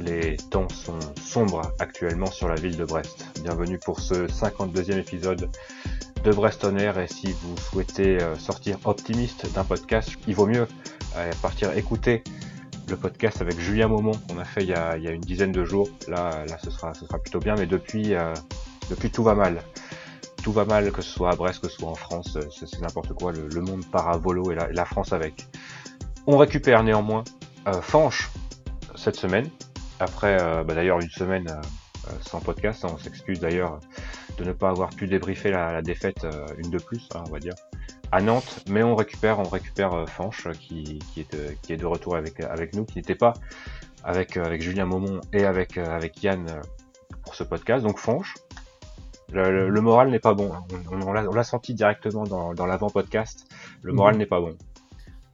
Les temps sont sombres actuellement sur la ville de Brest. Bienvenue pour ce 52e épisode de Brest Air et si vous souhaitez euh, sortir optimiste d'un podcast, il vaut mieux euh, partir écouter le podcast avec Julien Maumont qu'on a fait il y a, une dizaine de jours. Là, là ce, sera, ce sera plutôt bien, mais depuis, euh, depuis tout va mal. Tout va mal, que ce soit à Brest, que ce soit en France, c'est n'importe quoi. Le, monde part à volo et la, France avec. On récupère néanmoins Fanche cette semaine. Après, bah, d'ailleurs, une semaine sans podcast. Hein, on s'excuse d'ailleurs de ne pas avoir pu débriefer la, défaite euh, une de plus, hein, on va dire, à Nantes. Mais on récupère, on récupère euh, Fanche qui, qui, est de, qui est de retour avec, avec nous, qui n'était pas avec, euh, avec Julien Maumont et avec, avec Yann pour ce podcast. Donc Fanche, le, moral n'est pas bon. Hein. On, on, l'a senti directement dans, dans l'avant-podcast. Le moral mhm. n'est pas bon.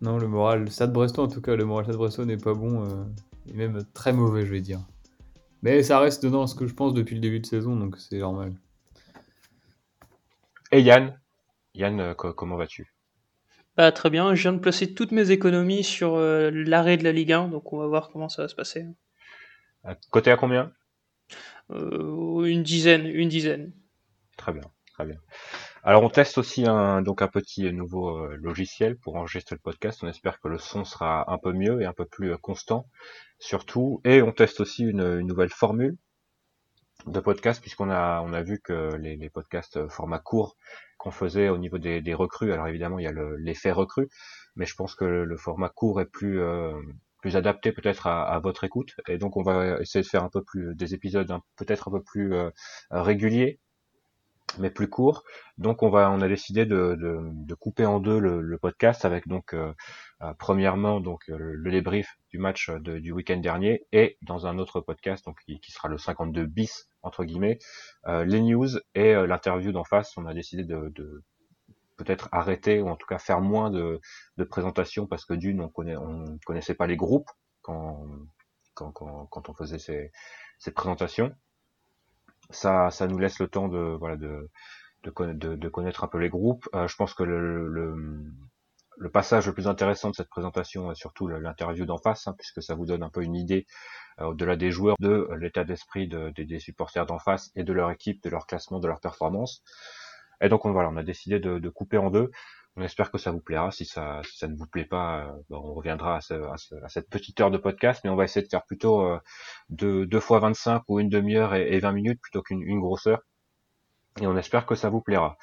Non, le moral, Stade Brestois en tout cas, le moral Stade Brestois n'est pas bon, et même très mauvais, je vais dire. Mais ça reste dans ce que je pense depuis le début de saison, donc c'est normal. Et Yann, Yann, euh, comment vas-tu? Bah, Très bien, je viens de placer toutes mes économies sur euh, l'arrêt de la Ligue 1, donc on va voir comment ça va se passer. Euh, côté à combien? Une dizaine, une dizaine. Très bien, très bien. Alors on teste aussi un, donc un petit nouveau logiciel pour enregistrer le podcast. On espère que le son sera un peu mieux et un peu plus constant, surtout. Et on teste aussi une nouvelle formule de podcast puisqu'on a on a vu que les, podcasts euh, format court qu'on faisait au niveau des, recrues alors évidemment il y a l'effet recrue mais je pense que le, format court est plus euh, plus adapté peut-être à, à, votre écoute et donc on va essayer de faire un peu plus des épisodes peut-être un peu plus euh, réguliers mais plus court. Donc on va, on a décidé de, de, de couper en deux le, le podcast avec donc euh, euh premièrement donc euh, le débrief du match de, du week-end dernier et dans un autre podcast donc qui, qui sera le 52 bis entre guillemets euh, les news et euh, l'interview d'en face. On a décidé de, de peut-être arrêter ou en tout cas faire moins de, de présentations parce que d'une on connaît on connaissait pas les groupes quand quand, quand, quand on faisait ces, ces présentations ça, ça nous laisse le temps de, voilà, de, de, de, connaître un peu les groupes. Euh, je pense que le, le, le, passage le plus intéressant de cette présentation est surtout l'interview d'en face, hein, puisque ça vous donne un peu une idée euh, au-delà des joueurs de l'état d'esprit de, des supporters d'en face et de leur équipe, de leur classement, de leur performance. Et donc on, voilà, on a décidé de, de couper en deux. On espère que ça vous plaira. Si ça, ça ne vous plaît pas, euh, on reviendra à, ce, à, cette petite heure de podcast, mais on va essayer de faire plutôt euh, deux, deux fois 25 ou une demi-heure et, et, 20 minutes plutôt qu'une une grosse heure. Et on espère que ça vous plaira.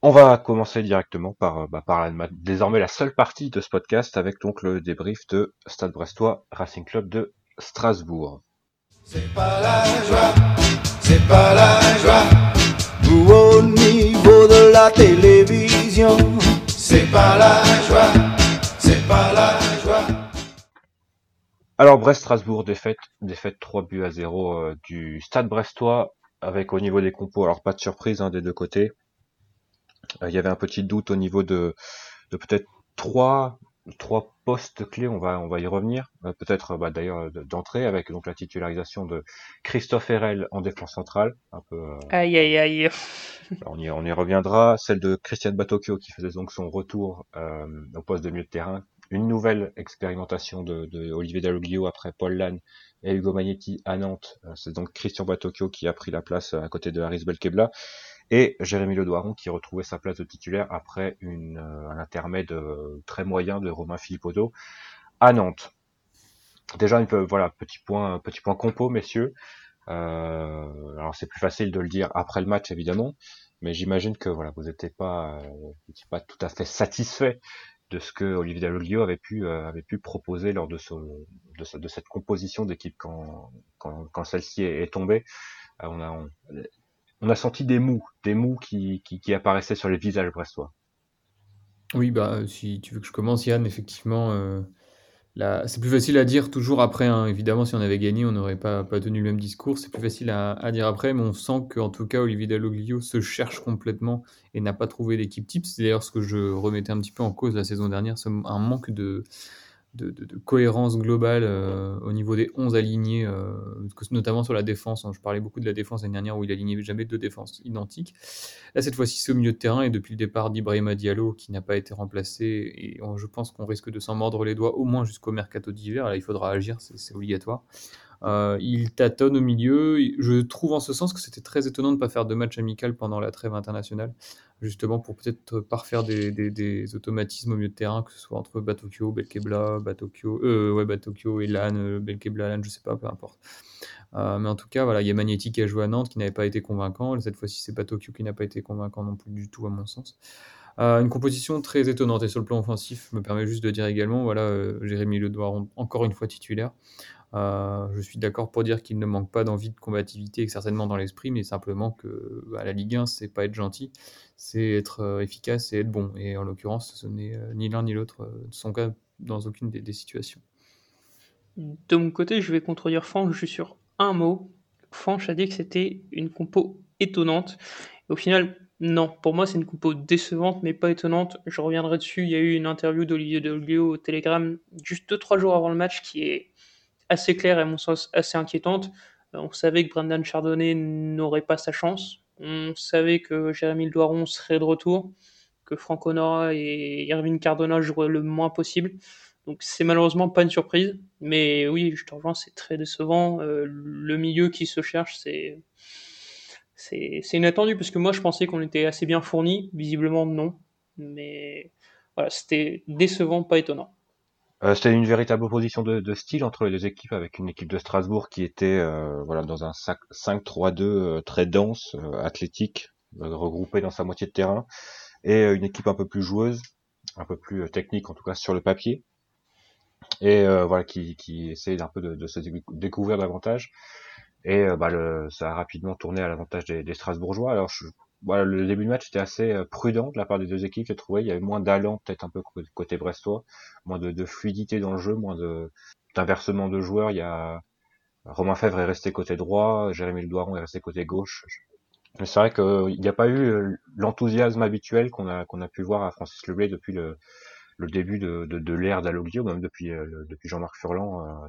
On va commencer directement par, euh, bah, par la, désormais la seule partie de ce podcast avec donc le débrief de Stade Brestois Racing Club de Strasbourg. C'est pas la joie, c'est pas la joie. Au niveau de la télévision c'est pas la joie, c'est pas la joie. Alors Brest-Strasbourg, défaite, défaite 3 buts à 0 euh, du Stade Brestois, avec au niveau des compos, alors pas de surprise hein, des deux côtés. Euh, il y avait un petit doute au niveau de, de peut-être trois trois postes clés, on va on va y revenir, euh, peut-être bah, d'ailleurs d'entrée avec donc la titularisation de Christophe Herel en défense centrale, un peu. Euh, aïe aïe aïe. on y on y reviendra. Celle de Christian Batocchio qui faisait donc son retour euh, au poste de milieu de terrain. Une nouvelle expérimentation de, de Olivier Dalloglio après Paul Lannes et Hugo Magnetti à Nantes. C'est donc Christian Batocchio qui a pris la place à côté de Haris Belkebla et Jérémy Ledoiron qui retrouvait sa place de titulaire après une, euh, un intermède euh, très moyen de Romain Philippotto à Nantes. Déjà, une, voilà, petit point, petit point compo, messieurs. Euh, alors c'est plus facile de le dire après le match évidemment, mais j'imagine que voilà, vous n'étiez pas, euh, pas tout à fait satisfait de ce que Olivier Dalloglio avait pu avait pu proposer lors de, de, cette composition d'équipe quand, quand, quand celle-ci est, tombée. On a senti des mous, des mous qui, qui, apparaissaient sur les visages brestois. Oui, bah, si tu veux que je commence, Yann, effectivement, euh, c'est plus facile à dire toujours après. Hein. Évidemment, si on avait gagné, on n'aurait pas, pas tenu le même discours. C'est plus facile à, dire après, mais on sent qu'en tout cas, Olivier Dalloglio se cherche complètement et n'a pas trouvé l'équipe type. C'est d'ailleurs ce que je remettais un petit peu en cause la saison dernière, un manque de, de, cohérence globale euh, au niveau des 11 alignés, euh, notamment sur la défense. Hein. Je parlais beaucoup de la défense l'année dernière où il alignait jamais deux défenses identiques. Là, cette fois-ci, c'est au milieu de terrain et depuis le départ d'Ibrahima Diallo qui n'a pas été remplacé. Et je pense qu'on risque de s'en mordre les doigts au moins jusqu'au mercato d'hiver. Là, il faudra agir, c'est obligatoire. Euh, il tâtonne au milieu. Je trouve en ce sens que c'était très étonnant de ne pas faire de match amical pendant la trêve internationale, justement pour peut-être parfaire des, automatismes au milieu de terrain, que ce soit entre Batokyo, Belkebla, Batokyo, euh, ouais, Batokyo euh, Belkebla, Lan, je sais pas, peu importe. Euh, mais en tout cas, voilà, il y a Magnetti qui a joué à Nantes, qui n'avait pas été convaincant. Cette fois-ci, c'est Batokyo qui n'a pas été convaincant non plus du tout, à mon sens. une composition très étonnante et sur le plan offensif, me permet juste de dire également, voilà, Jérémy Ledoir encore une fois titulaire. Euh, je suis d'accord pour dire qu'il ne manque pas d'envie de combativité, certainement dans l'esprit, mais simplement que à bah, la Ligue 1, c'est pas être gentil, c'est être euh, efficace et être bon. Et en l'occurrence, ce n'est euh, ni l'un ni l'autre de son cas dans aucune des, situations. De mon côté, je vais contredire Franck, suis sur un mot. Franck a dit que c'était une compo étonnante. au final, non, pour moi, c'est une compo décevante, mais pas étonnante. Je reviendrai dessus. Il y a eu une interview d'Olivier Delguio au Telegram juste 2-3 jours avant le match qui est assez claire et à mon sens assez inquiétante. Euh, on savait que Brendan Chardonnay n'aurait pas sa chance. On savait que Jérémy Doiron serait de retour, que Franck Honora et Irving Cardona joueraient le moins possible. Donc c'est malheureusement pas une surprise, mais oui, je te rejoins, c'est très décevant. Euh, le milieu qui se cherche, c'est c'est inattendu parce que moi je pensais qu'on était assez bien fourni, visiblement non, mais voilà, c'était décevant, pas étonnant. Euh, c'était une véritable opposition de, style entre les deux équipes, avec une équipe de Strasbourg qui était euh, voilà dans un 5-3-2 euh, très dense, athlétique, regroupée dans sa moitié de terrain, et une équipe un peu plus joueuse, un peu plus technique en tout cas sur le papier, et voilà qui, qui essaie un peu de, se découvrir davantage. Et bah, le, ça a rapidement tourné à l'avantage des, des Strasbourgeois. Alors je voilà, le début de match était assez euh, prudent de la part des deux équipes, j'ai trouvé. Il y avait moins d'allant, peut-être un peu côté brestois, moins de, fluidité dans le jeu, moins de d'inversement de joueurs. Il y a Romain Fèvre est resté côté droit, Jérémy Douaron est resté côté gauche. Mais c'est vrai qu'il n'y a pas eu euh, l'enthousiasme habituel qu'on a qu'on a pu voir à Francis Leblay depuis le, le début de, de, de l'ère d'Aloglio, même depuis euh, depuis Jean-Marc Furlan,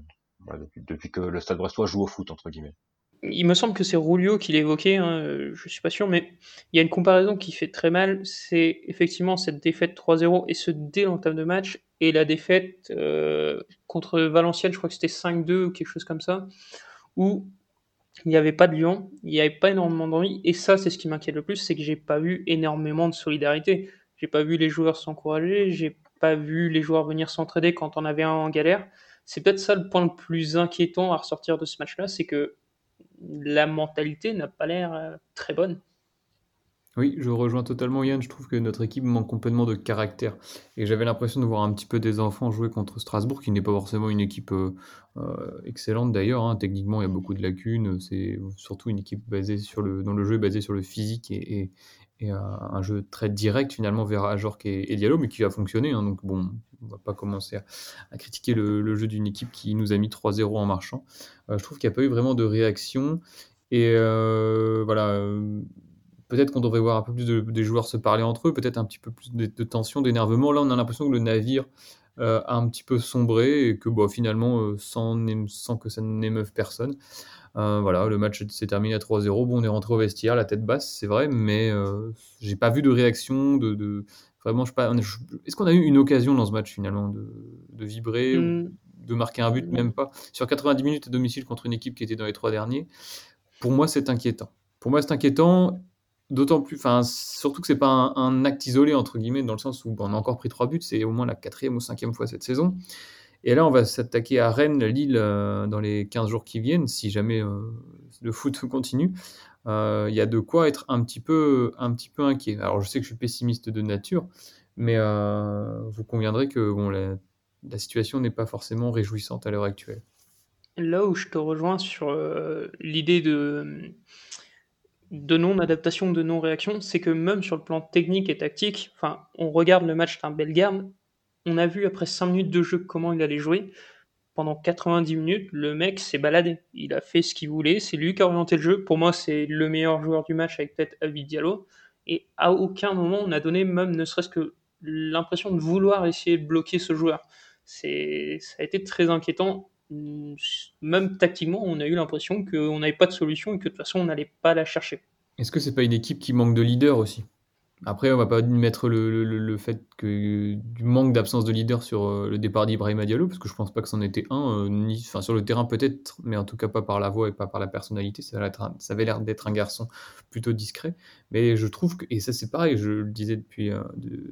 depuis, depuis que le Stade Brestois joue au foot entre guillemets il me semble que c'est Rulio qui l'évoquait, hein, je suis pas sûr, mais il y a une comparaison qui fait très mal. C'est effectivement cette défaite 3-0 et ce dès de match et la défaite euh, contre Valenciennes, je crois que c'était 5-2 ou quelque chose comme ça, où il n'y avait pas de Lyon, il n'y avait pas énormément d'envie. Et ça, c'est ce qui m'inquiète le plus, c'est que j'ai pas vu énormément de solidarité. J'ai pas vu les joueurs s'encourager, j'ai pas vu les joueurs venir s'entraider quand on avait un en galère. C'est peut-être ça le point le plus inquiétant à ressortir de ce match-là, c'est que la mentalité n'a pas l'air euh, très bonne. Oui, je rejoins totalement Yann. Je trouve que notre équipe manque complètement de caractère. Et j'avais l'impression de voir un petit peu des enfants jouer contre Strasbourg, qui n'est pas forcément une équipe euh, euh, excellente d'ailleurs. Hein. Techniquement, il y a beaucoup de lacunes. C'est surtout une équipe basée sur le, dont le jeu est basé sur le physique et, un, jeu très direct finalement vers Ajorc et, Diallo, mais qui a fonctionné. Hein. donc bon, on va pas commencer à, critiquer le, jeu d'une équipe qui nous a mis 3-0 en marchant. Euh, je trouve qu'il n'y a pas eu vraiment de réaction. Et euh, voilà, euh, peut-être qu'on devrait voir un peu plus de, des joueurs se parler entre eux, peut-être un petit peu plus de, tension, d'énervement. Là, on a l'impression que le navire a un petit peu sombré et que bon, finalement, sans, sans que ça n'émeuve personne. voilà, le match s'est terminé à 3-0. Bon, on est rentré au vestiaire, la tête basse, c'est vrai, mais j'ai pas vu de réaction, de, Vraiment, je pas. Est-ce qu'on a eu une occasion dans ce match finalement de, vibrer, hmm. de marquer un but, même pas Sur 90 minutes à domicile contre une équipe qui était dans les trois derniers, pour moi, c'est inquiétant. Pour moi, c'est inquiétant, d'autant plus. Enfin, surtout que c'est pas un, acte isolé, entre guillemets, dans le sens où on a encore pris trois buts, c'est au moins la quatrième ou cinquième fois cette saison. Et là, on va s'attaquer à Rennes, Lille, euh, dans les 15 jours qui viennent, si jamais euh, le foot continue. Euh, il y a de quoi être un petit, peu, un petit peu inquiet. Alors je sais que je suis pessimiste de nature, mais vous conviendrez que bon, la, situation n'est pas forcément réjouissante à l'heure actuelle. Là où je te rejoins sur l'idée de, de non-adaptation, de non-réaction, c'est que même sur le plan technique et tactique, enfin, on regarde le match d'un Bellegarde, on a vu après 5 minutes de jeu comment il allait jouer pendant 90 minutes, le mec s'est baladé. Il a fait ce qu'il voulait, c'est lui qui a orienté le jeu. Pour moi, c'est le meilleur joueur du match avec peut-être Avid Diallo. Et à aucun moment, on a donné même ne serait-ce que l'impression de vouloir essayer de bloquer ce joueur. c'est, ça a été très inquiétant. Même tactiquement, on a eu l'impression qu'on n'avait pas de solution et que de toute façon, on n'allait pas la chercher. Est-ce que c'est pas une équipe qui manque de leader aussi? Après, on va pas mettre le, fait que du manque d'absence de leader sur euh, le départ d'Ibrahim Diallo, parce que je pense pas que c'en était un, euh, ni, sur le terrain peut-être, mais en tout cas pas par la voix et pas par la personnalité. Ça, avait l'air d'être un garçon plutôt discret, mais je trouve que, et ça c'est pareil, je le disais depuis, euh,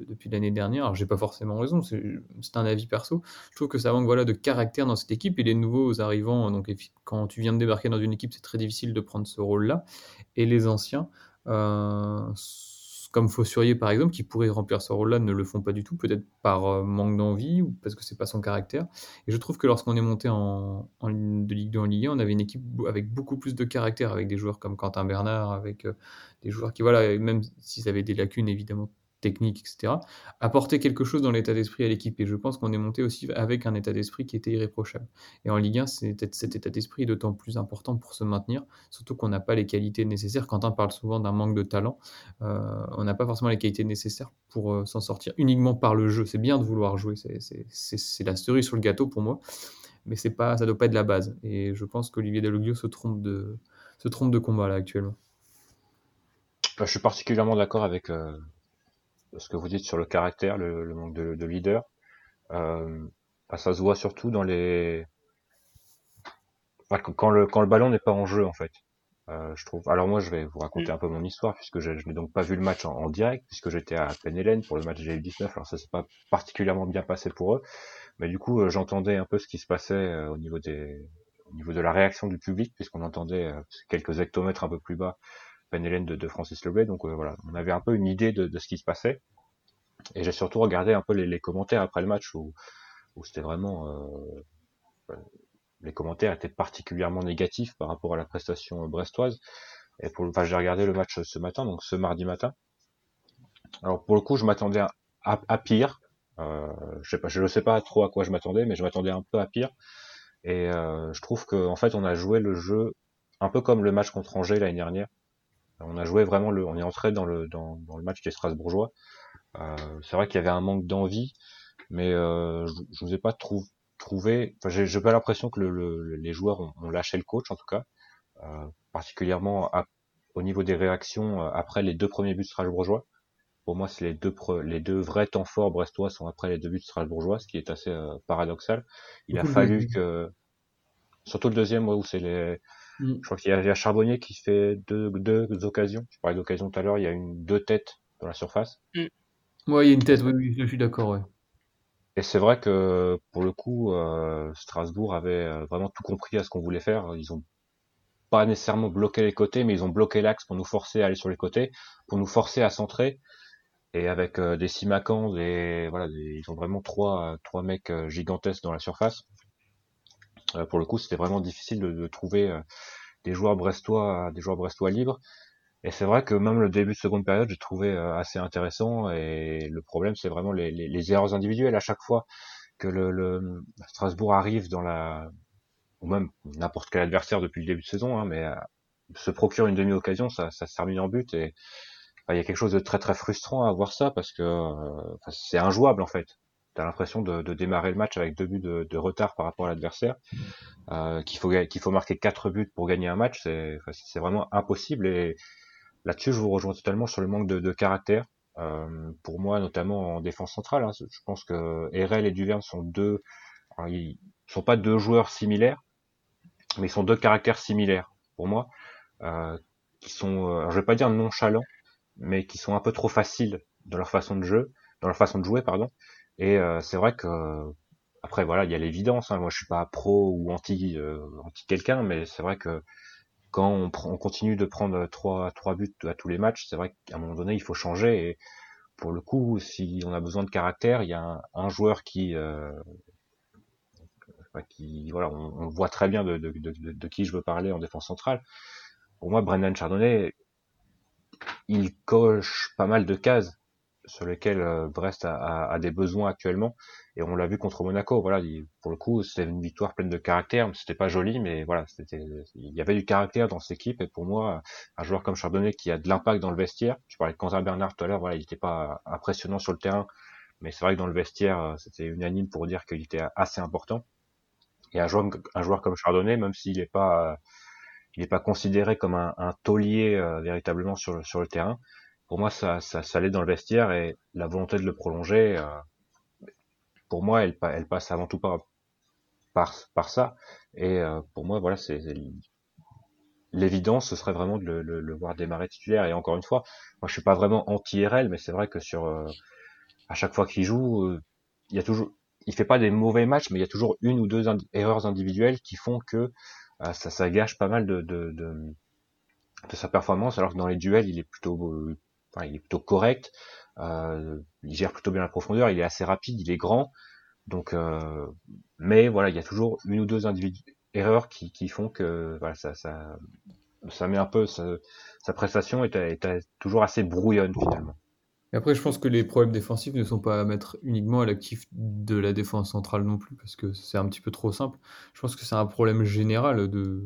depuis l'année dernière, alors j'ai pas forcément raison, c'est un avis perso, je trouve que ça manque voilà, de caractère dans cette équipe, et les nouveaux arrivants, donc quand tu viens de débarquer dans une équipe, c'est très difficile de prendre ce rôle-là, et les anciens, euh, comme Fossurier par exemple, qui pourrait remplir ce rôle-là, ne le font pas du tout, peut-être par euh, manque d'envie ou parce que c'est pas son caractère. Et je trouve que lorsqu'on est monté en, de Ligue 2 en Ligue 1, on avait une équipe avec beaucoup plus de caractère, avec des joueurs comme Quentin Bernard, avec euh, des joueurs qui, voilà, même s'ils avaient des lacunes évidemment technique, etc., apporter quelque chose dans l'état d'esprit à l'équipe. Et je pense qu'on est monté aussi avec un état d'esprit qui était irréprochable. Et en Ligue 1, cet état d'esprit est d'autant plus important pour se maintenir, surtout qu'on n'a pas les qualités nécessaires. Quentin parle souvent d'un manque de talent. Euh, on n'a pas forcément les qualités nécessaires pour euh, s'en sortir uniquement par le jeu. C'est bien de vouloir jouer, c'est la cerise sur le gâteau pour moi, mais c'est pas, ça ne doit pas être la base. Et je pense qu'Olivier Dalloglio se trompe de, se trompe de combat là actuellement. Je suis particulièrement d'accord avec, euh, ce que vous dites sur le caractère, le, manque de, leader. Euh, bah, ça se voit surtout dans les quand le quand le ballon n'est pas en jeu en fait. Euh, je trouve. Alors moi, je vais vous raconter un peu mon histoire puisque je, n'ai donc pas vu le match en, direct puisque j'étais à Penelen pour le match GL19. Alors ça s'est pas particulièrement bien passé pour eux, mais du coup, euh, j'entendais un peu ce qui se passait euh, au niveau des au niveau de la réaction du public puisqu'on entendait quelques hectomètres un peu plus bas Penelen de, de Francis Lebet. Donc euh, voilà, on avait un peu une idée de, ce qui se passait. Et j'ai surtout regardé un peu les, commentaires après le match où, c'était vraiment euh, les commentaires étaient particulièrement négatifs par rapport à la prestation brestoise. Et pour, enfin, j'ai regardé le match ce matin, donc ce mardi matin. Alors pour le coup, je m'attendais à, pire. Euh, je pas, ne sais pas trop à quoi je m'attendais, mais je m'attendais un peu à pire. Et je trouve qu'en en fait, on a joué le jeu un peu comme le match contre Angers l'année dernière. On a joué vraiment le, on est entré dans le dans, dans le match qui est strasbourgeois. Euh, c'est vrai qu'il y avait un manque d'envie, mais euh, je, je vous ai pas trouvé. Enfin, j'ai pas l'impression que le, les joueurs ont, lâché le coach en tout cas, euh, particulièrement au niveau des réactions euh, après les deux premiers buts strasbourgeois. Pour moi, c'est les deux les deux vrais temps forts brestois sont après les deux buts strasbourgeois, ce qui est assez euh, paradoxal. Il a fallu que surtout le deuxième où c'est les Mm. Je crois qu'il y, a Charbonnier qui fait deux, deux occasions. Je parlais d'occasion tout à l'heure, il y a une, deux têtes dans la surface. Mm. Ouais, il y a une tête, oui, je suis d'accord. Ouais. Et c'est vrai que pour le coup, euh, Strasbourg avait euh, vraiment tout compris à ce qu'on voulait faire. Ils ont pas nécessairement bloqué les côtés, mais ils ont bloqué l'axe pour nous forcer à aller sur les côtés, pour nous forcer à centrer. Et avec euh, des Simacans, des voilà, ils ont vraiment trois trois mecs gigantesques dans la surface. Euh, pour le coup, c'était vraiment difficile de, trouver euh, des joueurs brestois, des joueurs brestois libres. Et c'est vrai que même le début de seconde période, j'ai trouvé euh, assez intéressant. Et le problème, c'est vraiment les, erreurs individuelles à chaque fois que le, Strasbourg arrive dans la, ou même n'importe quel adversaire depuis le début de saison, hein, mais se procure une demi-occasion, ça, ça se termine en but. Et il y a quelque chose de très très frustrant à voir ça parce que c'est injouable en fait t'as l'impression de, de, démarrer le match avec deux buts de, de retard par rapport à l'adversaire, euh, qu'il faut qu'il faut marquer quatre buts pour gagner un match, c'est c'est vraiment impossible. Et là-dessus, je vous rejoins totalement sur le manque de, de caractère. Euh, pour moi, notamment en défense centrale, hein, je pense que Erel et Duverne sont deux, ils sont pas deux joueurs similaires, mais ils sont deux caractères similaires pour moi, euh, qui sont, euh, je vais pas dire nonchalants, mais qui sont un peu trop faciles dans leur façon de jeu, dans leur façon de jouer, pardon, et euh, c'est vrai que après voilà, il y a l'évidence. Hein. Moi, je suis pas pro ou anti euh, anti quelqu'un, mais c'est vrai que quand on, on, continue de prendre trois trois buts à tous les matchs, c'est vrai qu'à un moment donné, il faut changer. Et pour le coup, si on a besoin de caractère, il y a un, joueur qui euh, qui voilà, on, voit très bien de, de, de, de, qui je veux parler en défense centrale. Pour moi, Brendan Chardonnay, il coche pas mal de cases sur lesquels euh, Brest a, a, des besoins actuellement. Et on l'a vu contre Monaco. Voilà, pour le coup, c'était une victoire pleine de caractère. C'était pas joli, mais voilà, c'était, il y avait du caractère dans cette équipe. Et pour moi, un joueur comme Chardonnay qui a de l'impact dans le vestiaire. Tu parlais de Quentin Bernard tout à l'heure. Voilà, il n'était pas impressionnant sur le terrain, mais c'est vrai que dans le vestiaire, c'était unanime pour dire qu'il était assez important. Et un joueur, un joueur comme Chardonnay, même s'il n'est pas, il n'est pas considéré comme un, un taulier véritablement sur sur le terrain, pour moi, ça, ça, ça allait dans le vestiaire et la volonté de le prolonger, euh, pour moi, elle, passe avant tout par, par, ça. Et euh, pour moi, voilà, c'est l'évidence, ce serait vraiment de le, voir démarrer titulaire. Et encore une fois, moi, je suis pas vraiment anti-RL, mais c'est vrai que sur euh, à chaque fois qu'il joue, il y a toujours, il fait pas des mauvais matchs, mais il y a toujours une ou deux erreurs individuelles qui font que ça, ça gâche pas mal de, de, sa performance, alors que dans les duels, il est plutôt il est plutôt correct, euh, il gère plutôt bien la profondeur, il est assez rapide, il est grand, euh, mais voilà, il y a toujours une ou deux erreurs qui, font que ça, met un peu sa, prestation est, est, toujours assez brouillonne finalement. Et après, je pense que les problèmes défensifs ne sont pas à mettre uniquement à l'actif de la défense centrale non plus, parce que c'est un petit peu trop simple. Je pense que c'est un problème général de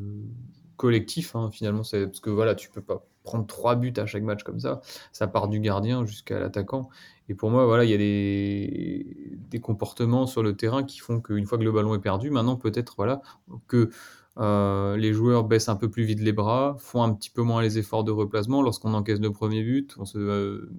collectif, hein, finalement. Parce que voilà, tu peux pas prendre trois buts à chaque match comme ça. Ça part du gardien jusqu'à l'attaquant. Et pour moi, voilà, il y a des, des, comportements sur le terrain qui font qu'une fois que le ballon est perdu, maintenant peut-être voilà que euh, les joueurs baissent un peu plus vite les bras, font un petit peu moins les efforts de replacement. Lorsqu'on encaisse le premier but, on se euh,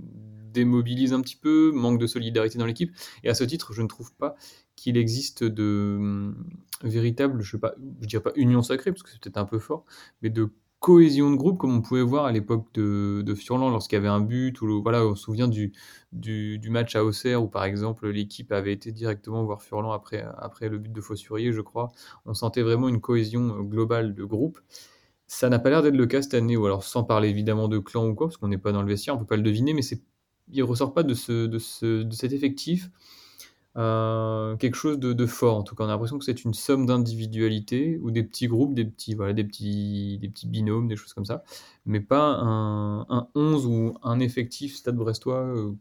démobilise un petit peu, manque de solidarité dans l'équipe. Et à ce titre, je ne trouve pas qu'il existe de hum, véritable, je ne dirais pas union sacrée parce que c'est peut-être un peu fort, mais de cohésion de groupe, comme on pouvait voir à l'époque de, de Furlan lorsqu'il y avait un but, ou voilà, on se souvient du, du, match à Auxerre où par exemple l'équipe avait été directement voir Furlan après, après le but de Fossurier, je crois. On sentait vraiment une cohésion globale de groupe. Ça n'a pas l'air d'être le cas cette année, ou alors sans parler évidemment de clan ou quoi, parce qu'on n'est pas dans le vestiaire, on peut pas le deviner, mais c'est, il ressort pas de, ce, de, ce, de cet effectif euh, quelque chose de, fort. En tout cas, on a l'impression que c'est une somme d'individualités ou des petits groupes, des petits, voilà, des petits, des petits binômes, des choses comme ça, mais pas un, un 11 ou un effectif Stade Brestois euh,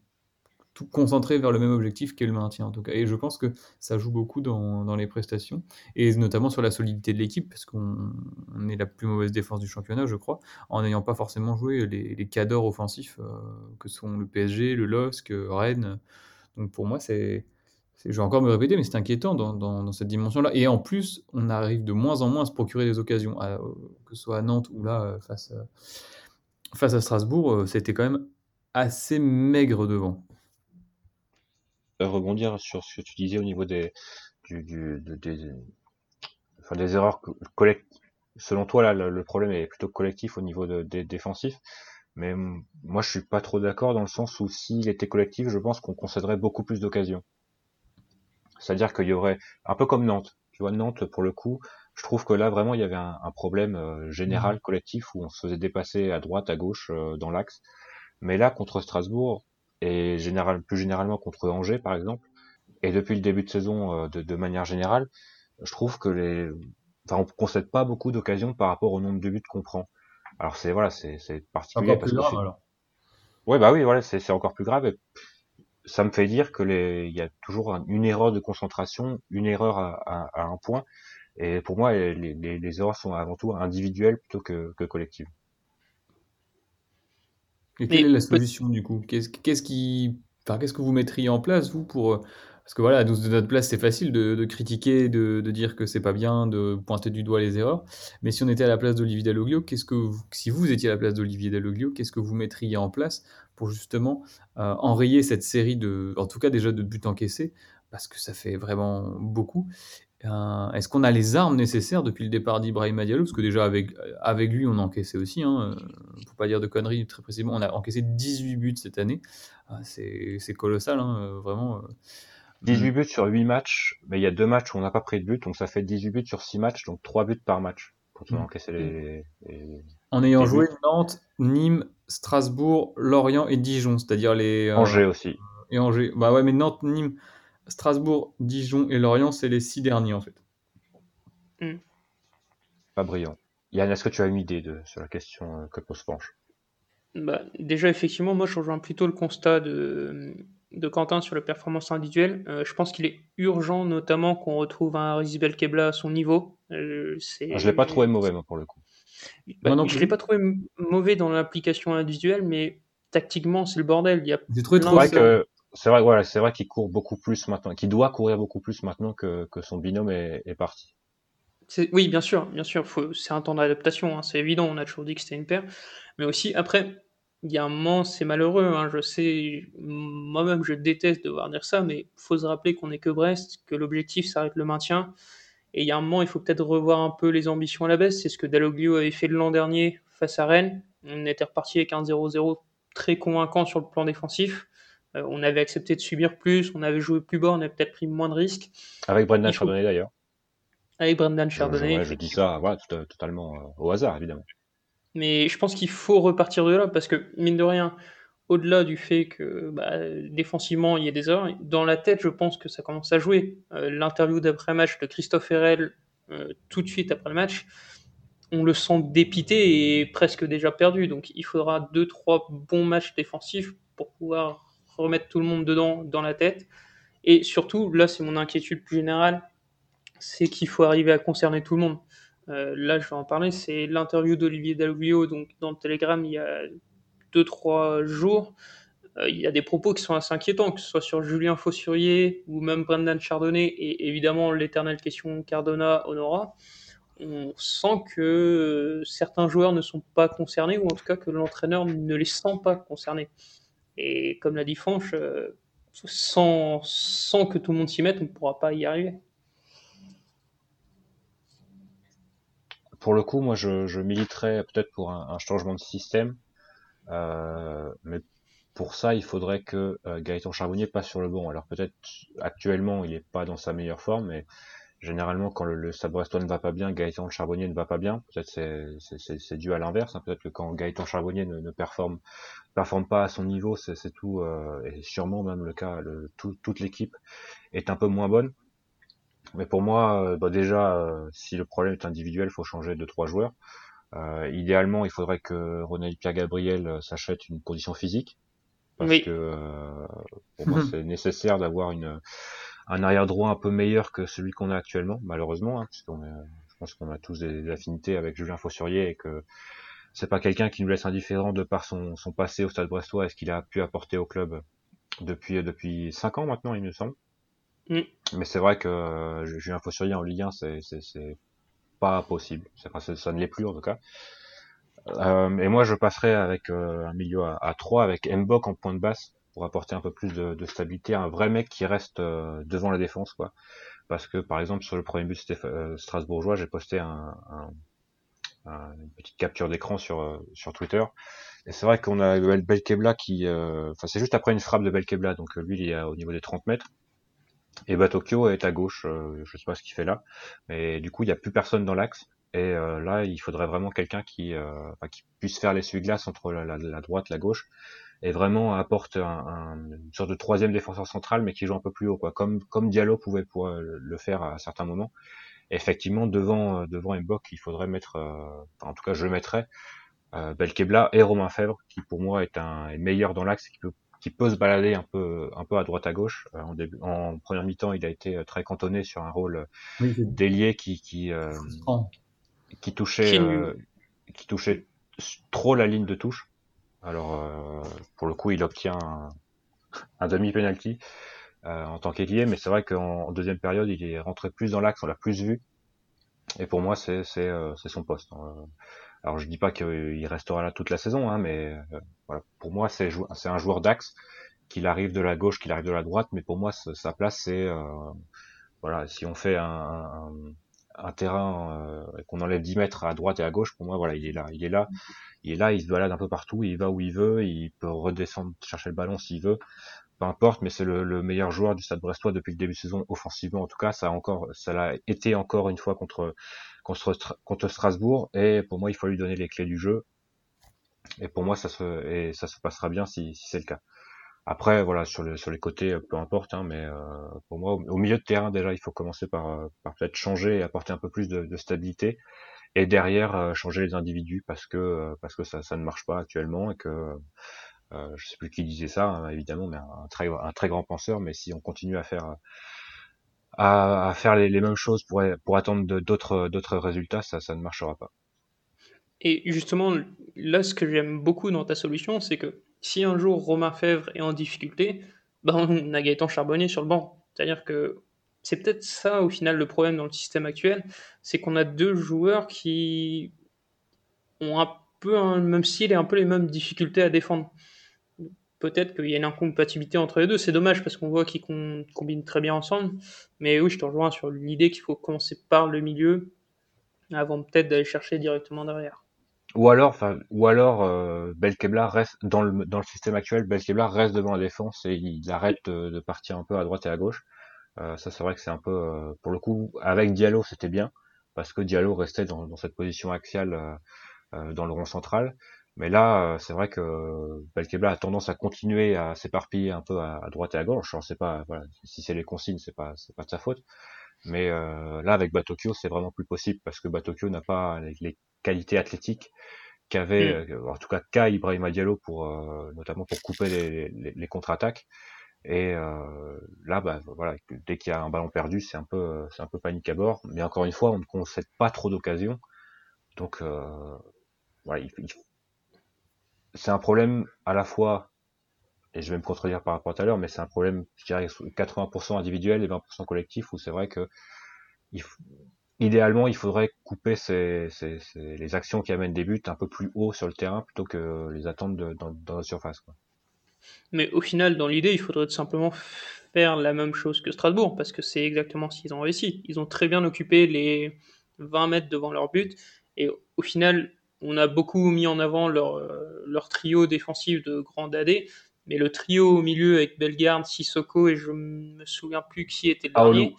tout concentré vers le même objectif qu'est le maintien en tout cas. Et je pense que ça joue beaucoup dans, dans les prestations et notamment sur la solidité de l'équipe parce qu'on est la plus mauvaise défense du championnat, je crois, en n'ayant pas forcément joué les, les cadors offensifs euh, que sont le PSG, le LOSC, Rennes. Donc pour moi, c'est je vais encore me répéter, mais c'est inquiétant dans, cette dimension-là. Et en plus, on arrive de moins en moins à se procurer des occasions, que ce soit à Nantes ou là, euh, face à, face à Strasbourg, euh, c'était quand même assez maigre devant. Rebondir sur ce que tu disais au niveau des, des, enfin, des erreurs collectives. Selon toi, là, le, problème est plutôt collectif au niveau des défensifs. Mais moi, je suis pas trop d'accord dans le sens où s'il était collectif, je pense qu'on concéderait beaucoup plus d'occasions. C'est-à-dire qu'il y aurait, un peu comme Nantes, tu vois, Nantes, pour le coup, je trouve que là, vraiment, il y avait un, problème euh, général, mmh. collectif, où on se faisait dépasser à droite, à gauche, euh, dans l'axe. Mais là, contre Strasbourg, et général, plus généralement contre Angers, par exemple, et depuis le début de saison, euh, de, de, manière générale, je trouve que les, enfin, on concède pas beaucoup d'occasions par rapport au nombre de buts qu'on prend. Alors c'est voilà, c'est particulier. Encore plus grave, alors. Ouais, bah oui, voilà, c'est encore plus grave ça me fait dire que les, il y a toujours une erreur de concentration, une erreur à, un point. Et pour moi, les, les, erreurs sont avant tout individuelles plutôt que, que collectives. Et quelle est la solution du coup? Qu'est-ce qu'est-ce qui, enfin, qu'est-ce que vous mettriez en place vous pour parce que voilà, de notre place, c'est facile de, de critiquer, de, de, dire que c'est pas bien, de pointer du doigt les erreurs. Mais si on était à la place d'Olivier Dalloglio, qu'est-ce que vous, si vous étiez à la place d'Olivier Dalloglio, qu'est-ce que vous mettriez en place pour justement euh, enrayer cette série de, en tout cas déjà de buts encaissés, parce que ça fait vraiment beaucoup. Euh, est-ce qu'on a les armes nécessaires depuis le départ d'Ibrahim Diallo? Parce que déjà avec, avec lui, on a encaissé aussi, hein, faut pas dire de conneries très précisément, on a encaissé 18 buts cette année. Euh, c'est colossal, hein, vraiment. 18 buts sur 8 matchs, mais il y a deux matchs où on n'a pas pris de but, donc ça fait 18 buts sur 6 matchs, donc 3 buts par match. Quand on a encaissé les, En ayant joué Nantes, Nîmes, Strasbourg, Lorient et Dijon, c'est-à-dire les. Euh, Angers aussi. Et Angers. Bah ouais, mais Nantes, Nîmes, Strasbourg, Dijon et Lorient, c'est les 6 derniers en fait. Mm. Pas brillant. Yann, est-ce que tu as une idée de, sur la question euh, que pose Panche bah, Déjà, effectivement, moi je rejoins plutôt le constat de de Quentin sur la performance individuelle. Euh, je pense qu'il est urgent, notamment, qu'on retrouve un Rizibel Kebla à son niveau. Euh, je l'ai pas trouvé mauvais, moi, pour le coup. Bah, je ne l'ai pas trouvé mauvais dans l'application individuelle, mais tactiquement, c'est le bordel. Il y a trouvé trop que c'est vrai, voilà, c'est vrai qu'il court beaucoup plus maintenant, qu'il doit courir beaucoup plus maintenant que, que son binôme est, est parti. Oui, bien sûr, bien sûr, c'est un temps d'adaptation, hein, c'est évident, on a toujours dit que c'était une paire. Mais aussi, après, il y a un moment, c'est malheureux, hein, je sais, moi-même je déteste devoir dire ça, mais il faut se rappeler qu'on n'est que Brest, que l'objectif ça le maintien. Et il y a un moment, il faut peut-être revoir un peu les ambitions à la baisse. C'est ce que Dalloglio avait fait l'an dernier face à Rennes. On était reparti avec un 0-0 très convaincant sur le plan défensif. Euh, on avait accepté de subir plus, on avait joué plus bas, on avait peut-être pris moins de risques. Avec Brendan Chardonnay d'ailleurs. Avec Brendan Chardonnay. Je, dis ça voilà, totalement euh, au hasard, évidemment. Mais je pense qu'il faut repartir de là parce que, mine de rien, au-delà du fait que bah, défensivement il y a des erreurs, dans la tête, je pense que ça commence à jouer. Euh, l'interview d'après-match de Christophe Herrel, tout de suite après le match, on le sent dépité et presque déjà perdu. Donc il faudra deux, trois bons matchs défensifs pour pouvoir remettre tout le monde dedans, dans la tête. Et surtout, là, c'est mon inquiétude plus générale, c'est qu'il faut arriver à concerner tout le monde. Euh, là, je vais en parler, c'est l'interview d'Olivier Dalloglio, donc dans le Telegram, il y a deux, trois jours. Euh, il y a des propos qui sont assez inquiétants, que ce soit sur Julien Fossurier ou même Brendan Chardonnay et évidemment l'éternelle question Cardona-Honora on sent que certains joueurs ne sont pas concernés, ou en tout cas que l'entraîneur ne les sent pas concernés. Et comme l'a dit Fanch, euh, sans, que tout le monde s'y mette, on ne pourra pas y arriver. Pour le coup, moi, je, militerais peut-être pour un, changement de système, euh, mais pour ça, il faudrait que euh, Gaëtan Charbonnier passe sur le bon. Alors peut-être actuellement, il n'est pas dans sa meilleure forme, mais généralement quand le, le Stade Brestois ne va pas bien, Gaëtan Charbonnier ne va pas bien. Peut-être c'est, dû à l'inverse. Hein. Peut-être que quand Gaëtan Charbonnier ne, ne performe, performe pas à son niveau, c'est, tout, euh, et sûrement même le cas, le, tout, toute l'équipe est un peu moins bonne. Mais pour moi, euh, bah déjà, euh, si le problème est individuel, il faut changer de trois joueurs. Idéalement, il faudrait que Ronald Pierre Gabriel s'achète une condition physique parce que pour moi c'est nécessaire d'avoir une un arrière droit un peu meilleur que celui qu'on a actuellement, malheureusement, hein, puisqu'on je pense qu'on a tous des, affinités avec Julien Fossurier et que c'est pas quelqu'un qui nous laisse indifférent de par son, son passé au Stade Brestois et ce qu'il a pu apporter au club depuis depuis cinq ans maintenant, il me semble. Mm. Mais c'est vrai que euh, Julien Fossurier en Ligue 1, c'est c'est possible. Ça ne l'est plus en tout cas. Euh, et moi, je passerai avec euh, un milieu à, à 3 avec Mbok en point de basse pour apporter un peu plus de, stabilité, un vrai mec qui reste euh, devant la défense, quoi. Parce que par exemple sur le premier but strasbourgeois, j'ai posté un, une petite capture d'écran sur sur Twitter. Et c'est vrai qu'on a Belkebla qui, enfin c'est juste après une frappe de Belkebla, donc lui il est au niveau des 30 mètres. Et Batokyo est à gauche, je sais pas ce qu'il fait là, mais du coup il n'y a plus personne dans l'axe. Et là, il faudrait vraiment quelqu'un qui, qui puisse faire l'essuie-glace entre la, la, droite, la gauche, et vraiment apporte un, une sorte de troisième défenseur central, mais qui joue un peu plus haut, quoi, comme comme Diallo pouvait le faire à certains moments. effectivement, devant euh, devant Mbok, il faudrait mettre, euh, en tout cas, je mettrais euh, Belkebla et Romain Fèvre, qui pour moi est un est meilleur dans l'axe, qui peut qui peut se balader un peu un peu à droite à gauche. en, début, en première mi-temps, il a été très cantonné sur un rôle d'ailier qui qui qui touchait qui touchait trop la ligne de touche. Alors, euh, pour le coup, il obtient un, demi-penalty euh, en tant qu'ailier, mais c'est vrai qu'en deuxième période, il est rentré plus dans l'axe, on l'a plus vu. Et pour moi, c'est euh, son poste. Hein. Alors, je dis pas qu'il restera là toute la saison, hein, mais voilà, pour moi, c'est un joueur d'axe, qu'il arrive de la gauche, qu'il arrive de la droite, mais pour moi, sa place, c'est voilà, si on fait un, un terrain et qu'on enlève 10 mètres à droite et à gauche, pour moi, voilà, il est là. Il est là. Il est là, il se balade un peu partout, il va où il veut, il peut redescendre chercher le ballon s'il veut. Peu importe, mais c'est le, meilleur joueur du Stade Brestois depuis le début de saison offensivement. En tout cas, ça a encore, ça l'a été encore une fois contre, contre, contre Strasbourg. Et pour moi, il faut lui donner les clés du jeu. Et pour moi, ça se, et ça se passera bien si, si c'est le cas. Après, voilà, sur, le, sur les côtés, peu importe, hein, mais euh, pour moi, au, milieu de terrain, déjà, il faut commencer par, euh, par peut-être changer et apporter un peu plus de, de stabilité et derrière euh, changer les individus parce que euh, parce que ça, ça ne marche pas actuellement et que euh, je sais plus qui disait ça hein, évidemment mais un très un très grand penseur mais si on continue à faire à, faire les, mêmes choses pour pour attendre d'autres résultats ça ça ne marchera pas et justement là ce que j'aime beaucoup dans ta solution c'est que si un jour Romain Fèvre est en difficulté bah, on a Gaëtan Charbonnier sur le banc. C'est-à-dire que c'est peut-être ça au final le problème dans le système actuel, c'est qu'on a deux joueurs qui ont un peu le même style et un peu les mêmes difficultés à défendre. Peut-être qu'il y a une incompatibilité entre les deux, c'est dommage parce qu'on voit qu'ils combinent très bien ensemble. Mais oui, je te rejoins sur l'idée qu'il faut commencer par le milieu avant peut-être d'aller chercher directement derrière. Ou alors, enfin, ou alors euh, reste dans le dans le système actuel, Belkebla reste devant la défense et il arrête de, partir un peu à droite et à gauche. Euh, ça, c'est vrai que c'est un peu, euh, pour le coup, avec Diallo, c'était bien parce que Diallo restait dans, dans cette position axiale euh, dans le rond central. Mais là, c'est vrai que Belkebla a tendance à continuer à s'éparpiller un peu à, droite et à gauche. Je sais pas, voilà, si c'est les consignes, c'est pas, c'est pas de sa faute. Mais euh, là, avec Batokyo, c'est vraiment plus possible parce que Batokyo n'a pas les, qualités athlétiques qu'avait, mm. euh, en tout cas, qu'a Ibrahima Diallo pour, euh, notamment pour couper les, les, les contre-attaques. Et euh, là, bah, voilà, dès qu'il y a un ballon perdu, c'est un peu, c'est un peu panique à bord. Mais encore une fois, on ne concède pas trop d'occasions. Donc, voilà, c'est un problème à la fois et je vais me contredire par rapport à tout à l'heure, mais c'est un problème, je dirais, 80% individuel et 20% collectif, où c'est vrai que il idéalement, il faudrait couper les actions qui amènent des buts un peu plus haut sur le terrain plutôt que les attendre dans, dans, la surface. Mais au final, dans l'idée, il faudrait tout simplement faire la même chose que Strasbourg, parce que c'est exactement ce qu'ils ont réussi. Ils ont très bien occupé les 20 mètres devant leur but, et au final, on a beaucoup mis en avant leur, leur trio défensif de grand AD, mais le trio au milieu avec Bellegarde, Sissoko et je me souviens plus qui était le dernier,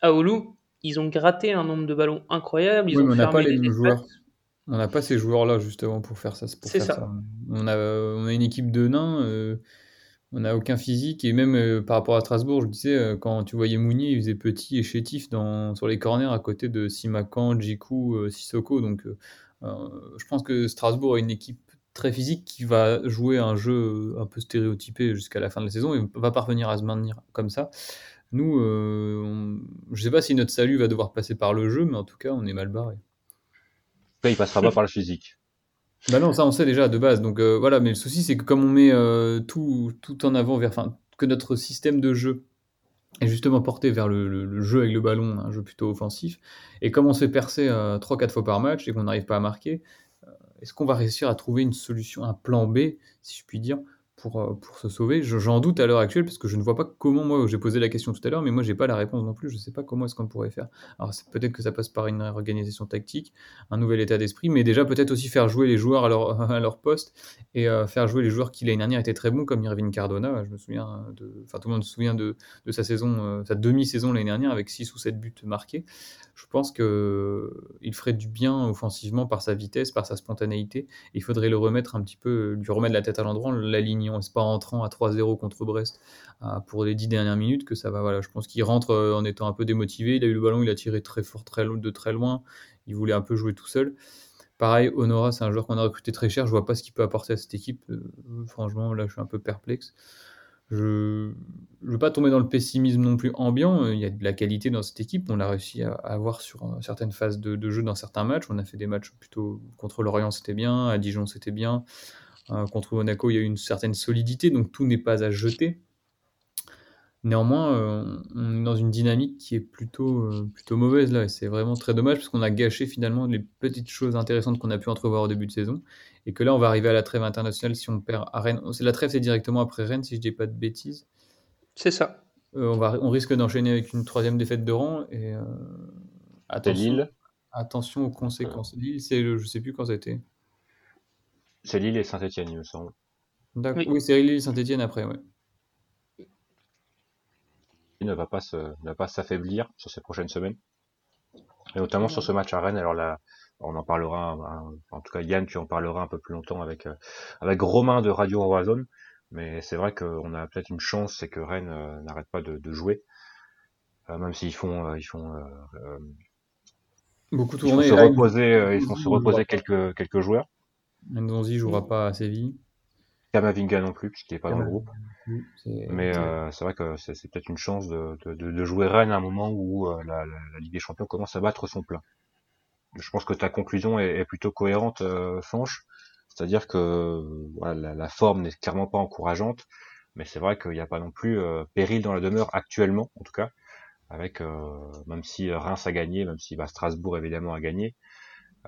Aoulou, ils ont gratté un nombre de ballons incroyable. Ils oui, mais on n'a pas les joueurs. On n'a pas ces joueurs-là justement pour faire ça. C'est ça. On, a, on a une équipe de nains. Euh, on n'a aucun physique et même euh, par rapport à Strasbourg, je disais euh, quand tu voyais Mounier, il faisait petit et chétif dans, sur les corners à côté de Simakan, Djikou, Sissoko. Donc je pense que Strasbourg a une équipe très physique qui va jouer un jeu un peu stéréotypé jusqu'à la fin de la saison et va parvenir à se maintenir comme ça. Nous, euh, je ne sais pas si notre salut va devoir passer par le jeu, mais en tout cas, on est mal barré. il passera pas par le physique. Bah non, ça on sait déjà de base. Donc euh, voilà, mais le souci c'est que comme on met euh, tout, tout en avant vers, enfin, que notre système de jeu est justement porté vers le, jeu avec le ballon, un jeu plutôt offensif, et comme on se fait percer 3-4 fois par match et qu'on n'arrive pas à marquer, est-ce qu'on va réussir à trouver une solution, un plan B, si je puis dire, pour, euh, pour se sauver. J'en doute à l'heure actuelle parce que je ne vois pas comment, moi, j'ai posé la question tout à l'heure, mais moi, j'ai pas la réponse non plus. Je ne sais pas comment est-ce qu'on pourrait faire. Alors, peut-être que ça passe par une organisation tactique, un nouvel état d'esprit, mais déjà peut-être aussi faire jouer les joueurs à leur, poste et euh, faire jouer les joueurs qui l'année dernière étaient très bons, comme Irving Cardona. Je me souviens de, enfin, tout le monde se souvient de, de sa saison, euh, sa demi-saison l'année dernière avec 6 ou 7 buts marqués. Je pense que il ferait du bien offensivement par sa vitesse, par sa spontanéité. Il faudrait le remettre un petit peu, lui remettre la tête à l'endroit, l'aligner c'est pas en entrant à 3-0 contre Brest pour les 10 dernières minutes que ça va. Voilà, je pense qu'il rentre euh, en étant un peu démotivé. Il a eu le ballon, il a tiré très fort, de très loin. Il voulait un peu jouer tout seul. Pareil, Honora, c'est un joueur qu'on a recruté très cher. Je vois pas ce qu'il peut apporter à cette équipe. Euh, franchement, là, je suis un peu perplexe. Je ne veux pas tomber dans le pessimisme non plus ambiant. Il y a de la qualité dans cette équipe. On l'a réussi à avoir sur euh, certaines phases de, de, jeu dans certains matchs. On a fait des matchs plutôt contre l'Orient, c'était bien. À Dijon, c'était bien. Euh, contre Monaco, il y a eu une certaine solidité, donc tout n'est pas à jeter. Néanmoins, euh, on est dans une dynamique qui est plutôt, euh, plutôt mauvaise là, et c'est vraiment très dommage parce qu'on a gâché finalement les petites choses intéressantes qu'on a pu entrevoir au début de saison, et que là on va arriver à la trêve internationale si on perd à Rennes. La trêve c'est directement après Rennes si je dis pas de bêtises. C'est ça. on, va, on risque d'enchaîner avec une troisième défaite de rang et attention, attention aux conséquences. Lille, c'est je sais plus quand ça a été. C'est Lille et Saint-Etienne, il me semble. Oui, c'est Lille et Saint-Etienne après, ouais. Il ne va pas se, ne va pas s'affaiblir sur ces prochaines semaines. Et notamment sur ce match à Rennes. Alors là, on en parlera, en tout cas Yann, tu en parleras un peu plus longtemps avec, euh, avec Romain de Radio Horizon. Mais c'est vrai qu'on a peut-être une chance, c'est que Rennes euh, n'arrête pas de, jouer. Euh, même s'ils font, ils font, beaucoup tourner. Ils font se reposer, ils font se reposer quelques, quelques joueurs. Ndonzi jouera pas à Séville. Kamavinga non plus, puisqu'il n'est pas dans le groupe. Mais euh, c'est vrai que c'est peut-être une chance de, de, de, jouer Rennes à un moment où euh, la, la, Ligue des Champions commence à battre son plein. Je pense que ta conclusion est, est plutôt cohérente, euh, Fanche. C'est-à-dire que voilà, la, la, forme n'est clairement pas encourageante, Mais c'est vrai qu'il n'y a pas non plus péril dans la demeure actuellement, en tout cas, avec même si Reims a gagné, même si bah, Strasbourg évidemment a gagné,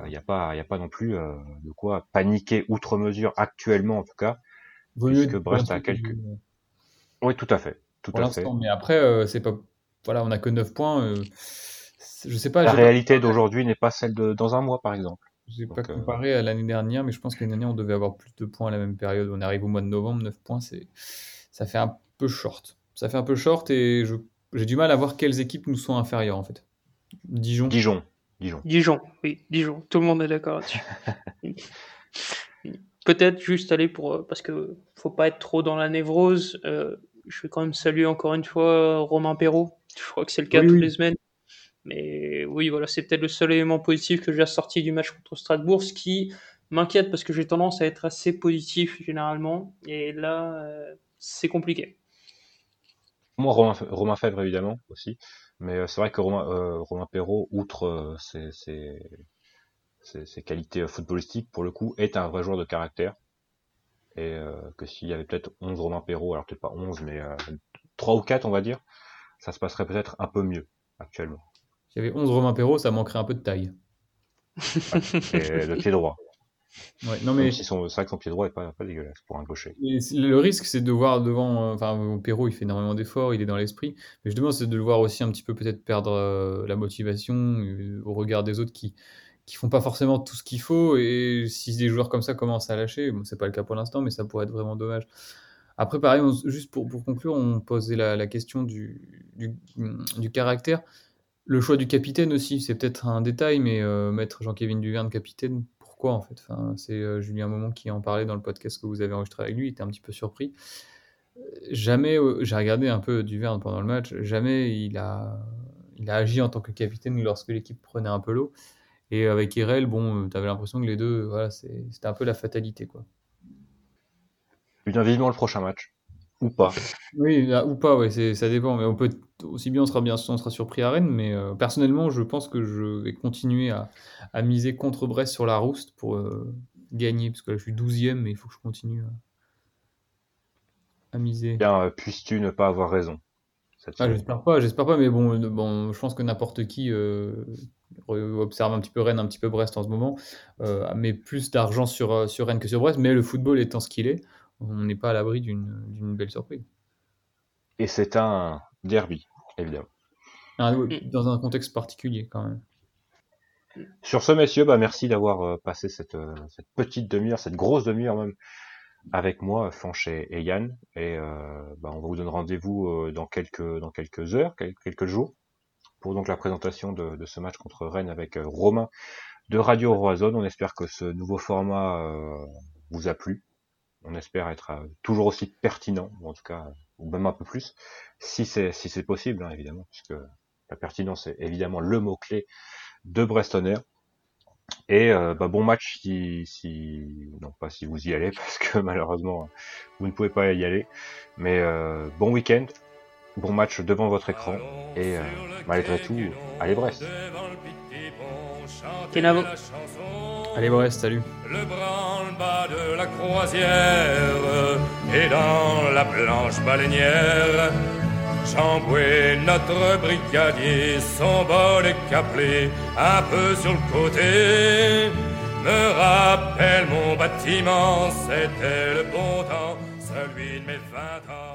il n'y a pas, il a pas non plus de quoi paniquer outre mesure actuellement en tout cas, puisque Brest a quelques. Oui, tout à fait, tout à fait. Mais après, c'est pas, voilà, on a que 9 points. je sais pas. La réalité d'aujourd'hui n'est pas celle de dans un mois, par exemple. Je n'ai pas euh, comparé à l'année dernière, mais je pense que l'année dernière, on devait avoir plus de points à la même période. On arrive au mois de novembre, 9 points, c'est ça fait un peu short. Ça fait un peu short et j'ai du mal à voir quelles équipes nous sont inférieures en fait. Dijon. Dijon. Dijon. Dijon, oui, Dijon. Tout le monde est d'accord là-dessus. Peut-être juste aller pour. Euh, parce que faut pas être trop dans la névrose. Euh, je vais quand même saluer encore une fois Romain Perrault. Je crois que c'est le cas toutes les semaines. Mais oui, voilà, c'est peut-être le seul élément positif que j'ai sorti du match contre Strasbourg, ce qui m'inquiète parce que j'ai tendance à être assez positif généralement. Et là, euh, c'est compliqué. Moi, Romain, Romain, Fèvre, évidemment, aussi. Mais euh, c'est vrai que Romain, euh, Romain Perrault, outre ses, ses, ses, qualités footballistiques, pour le coup, est un vrai joueur de caractère. Et que s'il y avait peut-être 11 Romain Perrault, alors peut-être pas 11, mais 3 ou 4, on va dire, ça se passerait peut-être un peu mieux actuellement. S'il y avait 11 Romain Perrault, ça manquerait un peu de taille. le pied droit. Ouais, non mais c'est vrai que son pied droit est pas, pas dégueulasse pour un gaucher. le risque, c'est de voir devant. Euh, enfin, Perrault, il fait énormément d'efforts, il est dans l'esprit. Mais je demande, c'est de le voir aussi un petit peu peut-être perdre euh, la motivation euh, au regard des autres qui qui font pas forcément tout ce qu'il faut. Et si des joueurs comme ça commencent à lâcher, bon, c'est pas le cas pour l'instant, mais ça pourrait être vraiment dommage. Après, pareil, juste pour, pour, conclure, on posait la, la question du, du, du caractère. Le choix du capitaine aussi, c'est peut-être un détail, mais euh, mettre Jean-Kévin Duverne capitaine, en fait C'est euh, Julien Moment qui en parlait dans le podcast que vous avez enregistré avec lui, il était un petit peu surpris. Jamais, euh, j'ai regardé un peu Duverne pendant le match, jamais il a, agi en tant que capitaine lorsque l'équipe prenait un peu l'eau. Et avec Irel, bon, tu avais l'impression que les deux, voilà, c'était un peu la fatalité. quoi. Bien vivement le prochain match. Ou pas. Oui, ou pas, ouais, ça dépend. Mais on peut aussi bien on sera bien, on sera surpris à Rennes. Mais euh, personnellement, je pense que je vais continuer à, miser contre Brest sur la rouste pour euh, gagner, parce que là, je suis 12 mais il faut que je continue à, miser. Bien, euh, puisses-tu ne pas avoir raison ah, J'espère pas, j'espère pas, mais bon, bon, je pense que n'importe qui observe un petit peu Rennes, un petit peu Brest en ce moment, met plus d'argent sur, sur Rennes que sur Brest. Mais le football étant ce qu'il est on n'est pas à l'abri d'une belle surprise. Et c'est un derby, évidemment. Ah mm. dans un contexte particulier, quand même. Sur ce, messieurs, bah, merci d'avoir euh, passé euh, cette, petite demi-heure, cette grosse demi-heure même, avec moi, Fanch et, Yann. Et euh, bah, on va vous donner rendez-vous dans quelques, dans quelques heures, quelques jours, pour donc la présentation de, de ce match contre Rennes avec Romain de Radio Roison. On espère que ce nouveau format vous a plu on espère être euh, toujours aussi pertinent, ou en tout cas, ou même un peu plus, si c'est si c'est possible, hein, évidemment, puisque la pertinence est évidemment le mot clé de Brestonner. Et euh, bah, bon match si, si non pas si vous y allez parce que malheureusement vous ne pouvez pas y aller, mais euh, bon week-end, bon match devant votre écran et malgré tout allez Brest. Kenavo. Allez Brest, salut. Le branle-bas de la croisière et dans la planche baleinière. Chamboué, notre brigadier, son bol est caplé un peu sur le côté. Me rappelle mon bâtiment, c'était le bon temps, celui de mes vingt ans.